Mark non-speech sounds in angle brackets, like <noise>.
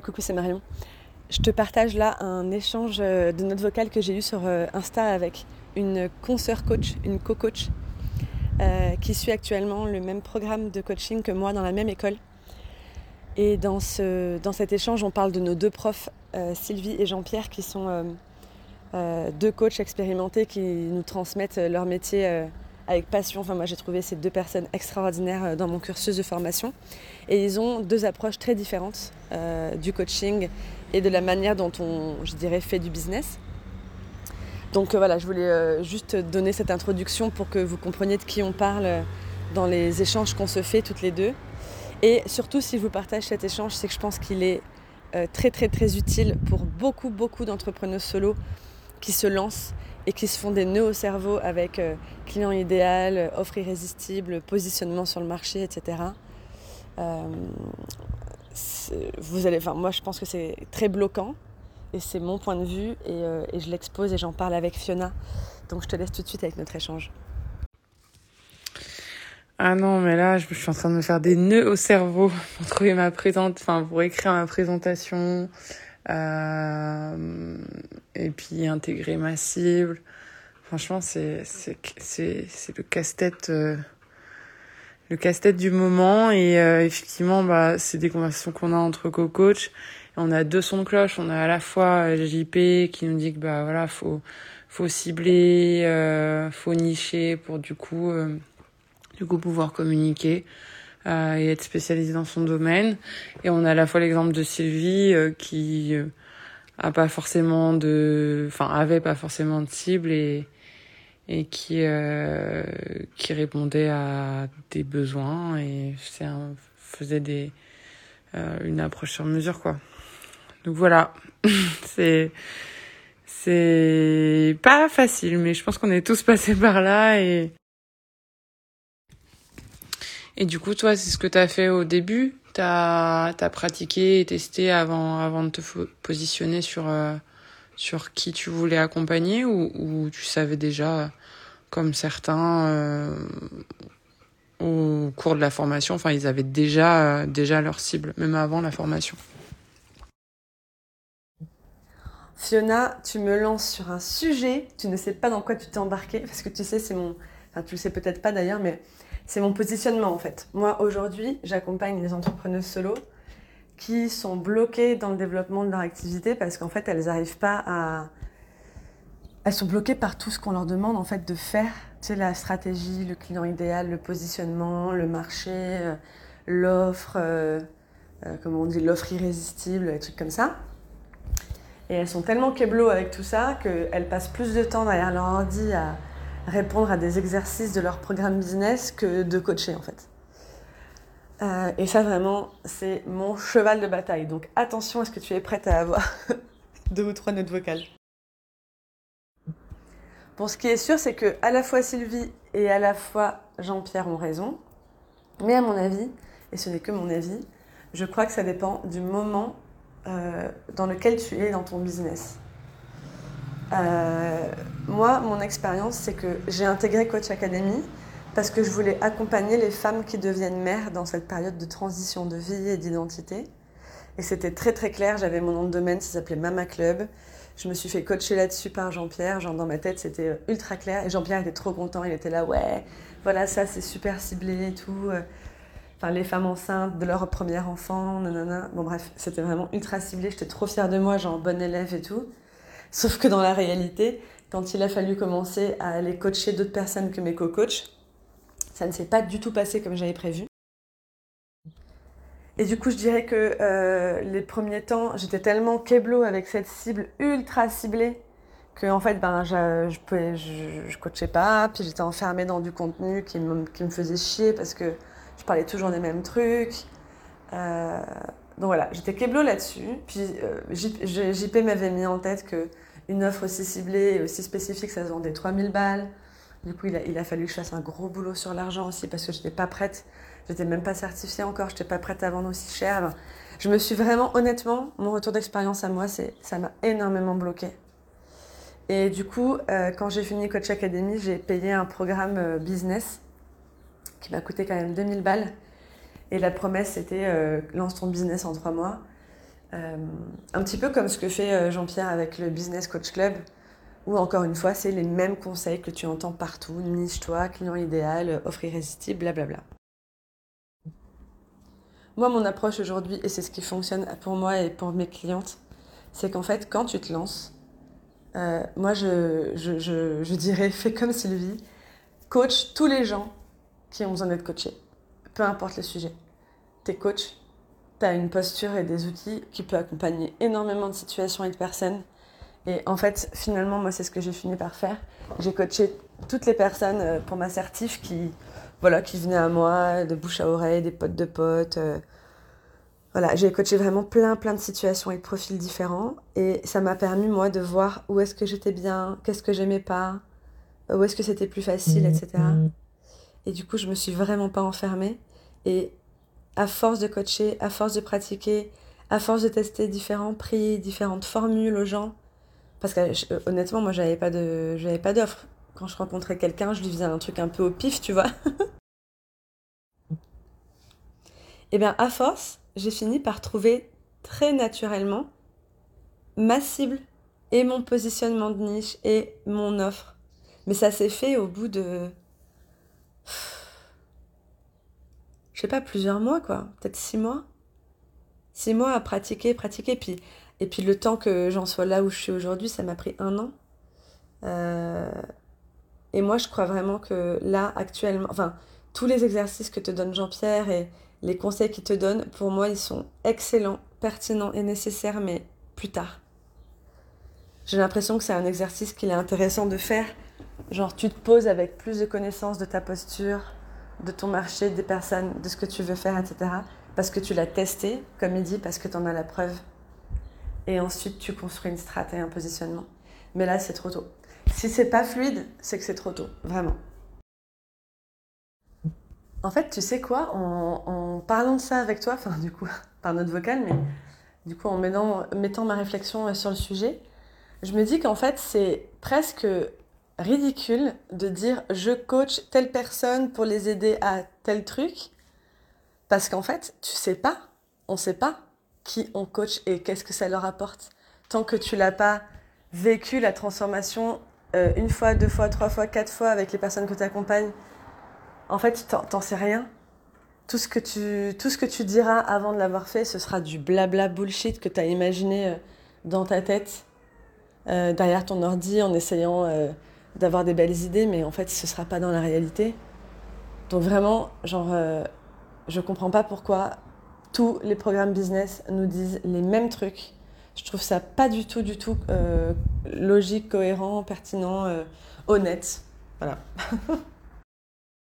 coucou, c'est Marion. Je te partage là un échange euh, de notes vocales que j'ai eu sur euh, Insta avec une consoeur coach, une co-coach, euh, qui suit actuellement le même programme de coaching que moi dans la même école. Et dans, ce, dans cet échange, on parle de nos deux profs, Sylvie et Jean-Pierre, qui sont deux coachs expérimentés qui nous transmettent leur métier avec passion. Enfin, moi, j'ai trouvé ces deux personnes extraordinaires euh, dans mon cursus de formation. Et ils ont deux approches très différentes euh, du coaching et de la manière dont on, je dirais, fait du business. Donc euh, voilà, je voulais juste donner cette introduction pour que vous compreniez de qui on parle dans les échanges qu'on se fait toutes les deux. Et surtout, si je vous partage cet échange, c'est que je pense qu'il est très très très utile pour beaucoup beaucoup d'entrepreneurs solo qui se lancent et qui se font des nœuds au cerveau avec euh, client idéal, offre irrésistible, positionnement sur le marché, etc. Euh, vous allez, moi, je pense que c'est très bloquant et c'est mon point de vue et, euh, et je l'expose et j'en parle avec Fiona. Donc je te laisse tout de suite avec notre échange. Ah non, mais là, je suis en train de me faire des nœuds au cerveau pour trouver ma présente, enfin pour écrire ma présentation, euh, et puis intégrer ma cible. Franchement, c'est c'est c'est le casse-tête euh, le casse-tête du moment. Et euh, effectivement bah c'est des conversations qu'on a entre co-coach. On a deux sons de cloche. On a à la fois JP qui nous dit que bah voilà faut faut cibler euh, faut nicher pour du coup du coup pouvoir communiquer euh, et être spécialisé dans son domaine. Et on a à la fois l'exemple de Sylvie euh, qui euh, a pas forcément de, enfin avait pas forcément de cible et et qui euh, qui répondait à des besoins et un, faisait des une approche sur mesure quoi. Donc voilà, <laughs> c'est c'est pas facile, mais je pense qu'on est tous passés par là et et du coup, toi, c'est ce que tu as fait au début Tu as, pratiqué et testé avant, avant de te positionner sur, euh, sur qui tu voulais accompagner ou, tu savais déjà, comme certains, euh, au cours de la formation, enfin, ils avaient déjà, déjà leur cible, même avant la formation Fiona, tu me lances sur un sujet, tu ne sais pas dans quoi tu t'es embarqué, parce que tu sais, c'est mon. Enfin, tu le sais peut-être pas d'ailleurs, mais c'est mon positionnement en fait. Moi aujourd'hui, j'accompagne les entrepreneuses solo qui sont bloquées dans le développement de leur activité parce qu'en fait, elles n'arrivent pas à. Elles sont bloquées par tout ce qu'on leur demande en fait de faire. Tu sais, la stratégie, le client idéal, le positionnement, le marché, euh, l'offre, euh, euh, comment on dit, l'offre irrésistible, des trucs comme ça. Et elles sont tellement keblo avec tout ça qu'elles passent plus de temps derrière leur ordi à répondre à des exercices de leur programme business que de coacher en fait. Euh, et ça vraiment, c'est mon cheval de bataille. Donc attention, est-ce que tu es prête à avoir <laughs> deux ou trois notes vocales Bon, ce qui est sûr, c'est que à la fois Sylvie et à la fois Jean-Pierre ont raison. Mais à mon avis, et ce n'est que mon avis, je crois que ça dépend du moment euh, dans lequel tu es dans ton business. Euh, moi, mon expérience, c'est que j'ai intégré Coach Academy parce que je voulais accompagner les femmes qui deviennent mères dans cette période de transition de vie et d'identité. Et c'était très très clair, j'avais mon nom de domaine, ça s'appelait Mama Club. Je me suis fait coacher là-dessus par Jean-Pierre, genre dans ma tête c'était euh, ultra clair. Et Jean-Pierre était trop content, il était là, ouais, voilà, ça c'est super ciblé et tout. Euh. Enfin, les femmes enceintes de leur premier enfant, nanana. Bon bref, c'était vraiment ultra ciblé, j'étais trop fière de moi, genre bonne élève et tout. Sauf que dans la réalité, quand il a fallu commencer à aller coacher d'autres personnes que mes co-coachs, ça ne s'est pas du tout passé comme j'avais prévu. Et du coup, je dirais que euh, les premiers temps, j'étais tellement keblo avec cette cible ultra ciblée que en fait, ben, je, je, coachais pas, puis j'étais enfermée dans du contenu qui me, qui me, faisait chier parce que je parlais toujours des mêmes trucs. Euh, donc voilà, j'étais keblo là-dessus. Puis euh, JP m'avait mis en tête que une offre aussi ciblée et aussi spécifique, ça se vendait 3000 balles. Du coup, il a, fallu que je fasse un gros boulot sur l'argent aussi parce que je n'étais pas prête. Je n'étais même pas certifiée encore, je n'étais pas prête à vendre aussi cher. je me suis vraiment, honnêtement, mon retour d'expérience à moi, c'est ça m'a énormément bloqué. Et du coup, euh, quand j'ai fini Coach Academy, j'ai payé un programme euh, business qui m'a coûté quand même 2000 balles. Et la promesse, c'était euh, lance ton business en trois mois. Euh, un petit peu comme ce que fait euh, Jean-Pierre avec le Business Coach Club, où encore une fois, c'est les mêmes conseils que tu entends partout, niche-toi, client idéal, offre irrésistible, blablabla. Moi, mon approche aujourd'hui, et c'est ce qui fonctionne pour moi et pour mes clientes, c'est qu'en fait, quand tu te lances, euh, moi, je, dirais, <laughs> fais comme Sylvie, coach tous les gens qui ont besoin d'être coachés, peu importe le sujet. T'es coach, tu as une posture et des outils qui peuvent accompagner énormément de situations et de personnes. Et en fait, finalement, moi, c'est ce que j'ai fini par faire. J'ai coaché toutes les personnes euh, pour ma certif qui, voilà, qui venaient à moi, de bouche à oreille, des potes de potes. Euh. voilà, j'ai coaché vraiment plein, plein de situations et de profils différents. Et ça m'a permis, moi, de voir où est-ce que j'étais bien, qu'est-ce que j'aimais pas, où est-ce que c'était plus facile, etc. Et du coup, je me suis vraiment pas enfermée. Et à force de coacher, à force de pratiquer, à force de tester différents prix, différentes formules aux gens, parce que euh, honnêtement, moi, j'avais pas de, j'avais pas d'offre. Quand je rencontrais quelqu'un, je lui faisais un truc un peu au pif, tu vois. <laughs> Eh bien, à force, j'ai fini par trouver très naturellement ma cible et mon positionnement de niche et mon offre. Mais ça s'est fait au bout de je sais pas, plusieurs mois, quoi. Peut-être six mois. Six mois à pratiquer, pratiquer. Puis, et puis le temps que j'en sois là où je suis aujourd'hui, ça m'a pris un an. Euh, et moi, je crois vraiment que là, actuellement, enfin, tous les exercices que te donne Jean-Pierre et les conseils qu'il te donne, pour moi, ils sont excellents, pertinents et nécessaires, mais plus tard. J'ai l'impression que c'est un exercice qu'il est intéressant de faire. Genre, tu te poses avec plus de connaissances de ta posture, de ton marché, des personnes, de ce que tu veux faire, etc. Parce que tu l'as testé, comme il dit, parce que tu en as la preuve. Et ensuite, tu construis une stratégie un positionnement. Mais là, c'est trop tôt. Si c'est pas fluide, c'est que c'est trop tôt, vraiment. En fait, tu sais quoi, en, parlant de ça avec toi, enfin du coup, <laughs> par notre vocal, mais du coup en mettant, mettant ma réflexion sur le sujet, je me dis qu'en fait, c'est presque ridicule de dire je coach telle personne pour les aider à tel truc parce qu'en fait, tu sais pas, on sait pas qui on coach et qu'est-ce que ça leur apporte tant que tu l'as pas vécu la transformation euh, une fois, deux fois, trois fois, quatre fois avec les personnes que tu accompagnes. En fait, t'en sais rien. Tout ce, que tu, tout ce que tu diras avant de l'avoir fait, ce sera du blabla bullshit que tu as imaginé euh, dans ta tête, euh, derrière ton ordi, en essayant d'avoir des belles idées, mais en fait, ce sera pas dans la réalité. Donc vraiment, genre, euh, je comprends pas pourquoi tous les programmes business nous disent les mêmes trucs. Je trouve ça pas du tout, du tout euh, logique, cohérent, pertinent, euh, honnête. Voilà. <laughs>